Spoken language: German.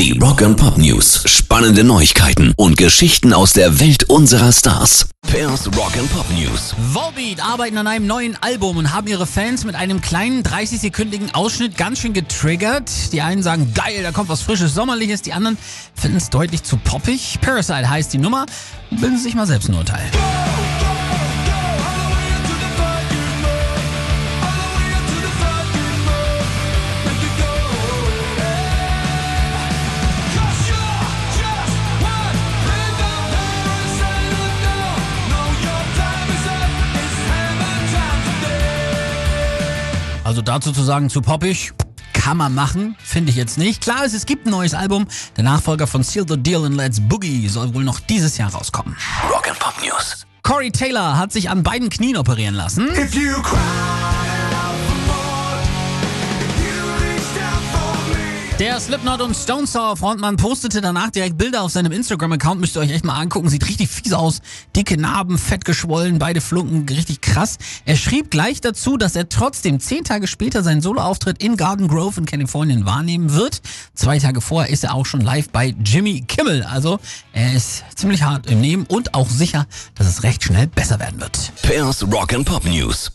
Die Rock and Pop News. Spannende Neuigkeiten und Geschichten aus der Welt unserer Stars. Pairs Rock and Pop News. Volbeat arbeiten an einem neuen Album und haben ihre Fans mit einem kleinen 30-sekündigen Ausschnitt ganz schön getriggert. Die einen sagen, geil, da kommt was frisches, sommerliches. Die anderen finden es deutlich zu poppig. Parasite heißt die Nummer. Bilden Sie sich mal selbst ein Urteil. Also dazu zu sagen, zu poppig, kann man machen, finde ich jetzt nicht. Klar ist, es gibt ein neues Album. Der Nachfolger von Seal the Deal and Let's Boogie soll wohl noch dieses Jahr rauskommen. Rock and Pop News. Corey Taylor hat sich an beiden Knien operieren lassen. If you cry Der Slipknot und Stone Sour Frontmann postete danach direkt Bilder auf seinem Instagram-Account. Müsst ihr euch echt mal angucken. Sieht richtig fies aus. Dicke Narben, fett geschwollen, beide Flunken, richtig krass. Er schrieb gleich dazu, dass er trotzdem zehn Tage später seinen Soloauftritt in Garden Grove in Kalifornien wahrnehmen wird. Zwei Tage vorher ist er auch schon live bei Jimmy Kimmel. Also er ist ziemlich hart im Nehmen und auch sicher, dass es recht schnell besser werden wird. Pairs Rock and Pop News.